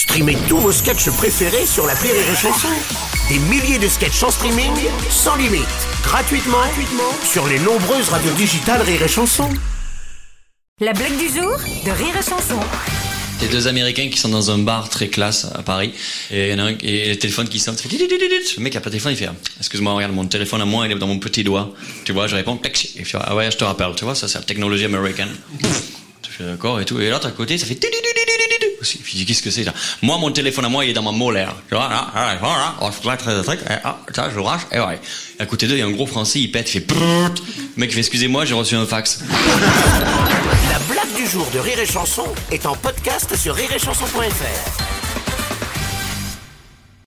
Streamez tous vos sketchs préférés sur la Rire et Chanson. Des milliers de sketchs en streaming, sans limite, gratuitement, gratuitement sur les nombreuses radios digitales Rire et Chanson. La blague du jour de Rire et Chanson. Il y a deux Américains qui sont dans un bar très classe à Paris. Et il y en a un, et le téléphone qui sonne, ça fait dididididid. Le mec a pas de téléphone, il fait, excuse-moi, regarde, mon téléphone à moi, il est dans mon petit doigt. Tu vois, je réponds, taxi. Et ah ouais, je te rappelle, tu vois, ça, c'est la technologie américaine. Je fais d'accord et tout. Et l'autre à côté, ça fait Je qu'est-ce que c'est, ça? Moi, mon téléphone à moi, il est dans ma molaire. Tu vois, là, là, là, je ah, je rache, et ouais. Et à côté d'eux, il y a un gros français, il pète, il fait, le mec fait, excusez-moi, j'ai reçu un fax. La blague du jour de Rire et Chanson est en podcast sur rireetchanson.fr.